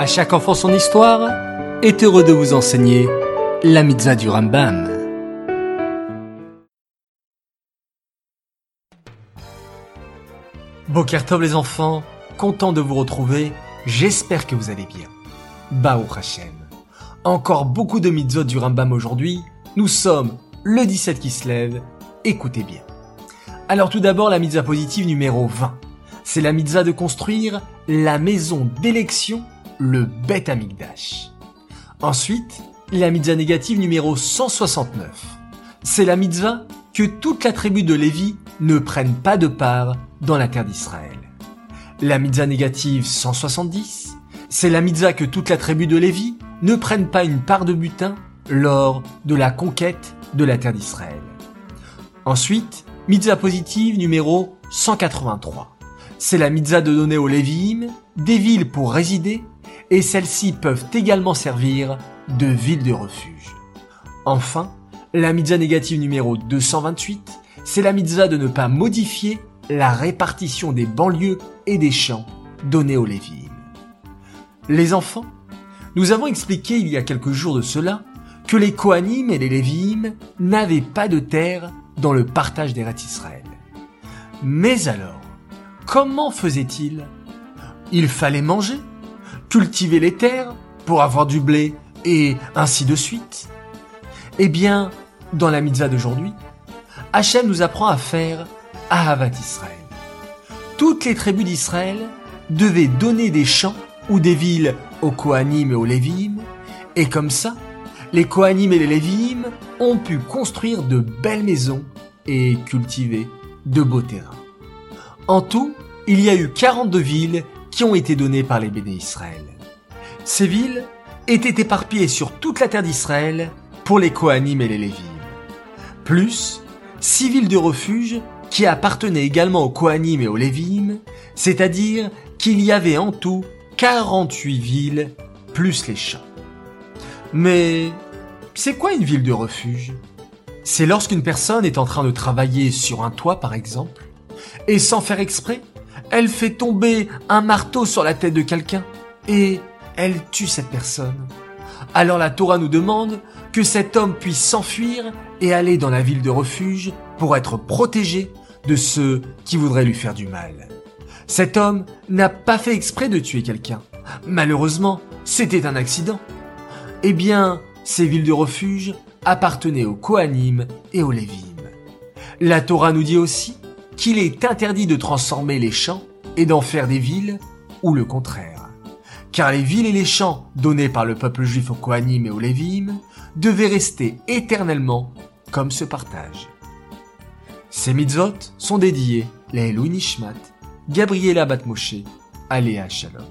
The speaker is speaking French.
À chaque enfant son histoire est heureux de vous enseigner la mitzvah du Rambam. Bokertov les enfants, content de vous retrouver, j'espère que vous allez bien. Bao Hashem. Encore beaucoup de mitzvot du Rambam aujourd'hui, nous sommes le 17 qui se lève, écoutez bien. Alors tout d'abord la mitzvah positive numéro 20. C'est la mitzvah de construire la maison d'élection, le Bet Amigdash. Ensuite, la mitzvah négative numéro 169. C'est la mitzvah que toute la tribu de Lévi ne prenne pas de part dans la terre d'Israël. La mitzvah négative 170, c'est la mitzvah que toute la tribu de Lévi ne prenne pas une part de butin lors de la conquête de la terre d'Israël. Ensuite, mitzvah positive numéro 183. C'est la mitzvah de donner aux Lévi'im des villes pour résider et celles-ci peuvent également servir de villes de refuge. Enfin, la mitzvah négative numéro 228, c'est la mitzvah de ne pas modifier la répartition des banlieues et des champs donnés aux Lévi'im. Les enfants, nous avons expliqué il y a quelques jours de cela que les Kohanim et les Lévi'im n'avaient pas de terre dans le partage des Israël. Mais alors, comment faisaient-ils Il fallait manger, cultiver les terres pour avoir du blé et ainsi de suite. Eh bien, dans la mitzvah d'aujourd'hui, Hachem nous apprend à faire Ahavat Israël. Toutes les tribus d'Israël devaient donner des champs ou des villes aux Kohanim et aux Lévi'im, et comme ça, les Kohanim et les Lévi'im ont pu construire de belles maisons et cultiver de beaux terrains. En tout, il y a eu 42 villes qui ont été données par les béné Israël. Ces villes étaient éparpillées sur toute la terre d'Israël pour les Kohanim et les Lévi'im. Plus, six villes de refuge qui appartenaient également aux Kohanim et aux Lévi'im, c'est-à-dire qu'il y avait en tout 48 villes plus les champs. Mais c'est quoi une ville de refuge? C'est lorsqu'une personne est en train de travailler sur un toit par exemple, et sans faire exprès, elle fait tomber un marteau sur la tête de quelqu'un, et elle tue cette personne. Alors la Torah nous demande que cet homme puisse s'enfuir et aller dans la ville de refuge pour être protégé de ceux qui voudraient lui faire du mal. Cet homme n'a pas fait exprès de tuer quelqu'un. Malheureusement, c'était un accident. Eh bien, ces villes de refuge appartenaient aux Kohanim et aux Lévim. La Torah nous dit aussi qu'il est interdit de transformer les champs et d'en faire des villes, ou le contraire. Car les villes et les champs donnés par le peuple juif aux Kohanim et aux Lévim devaient rester éternellement comme ce partage. Ces mitzvot sont dédiés les Nishmat, Gabriela Batmoshe, Aléa Shalom.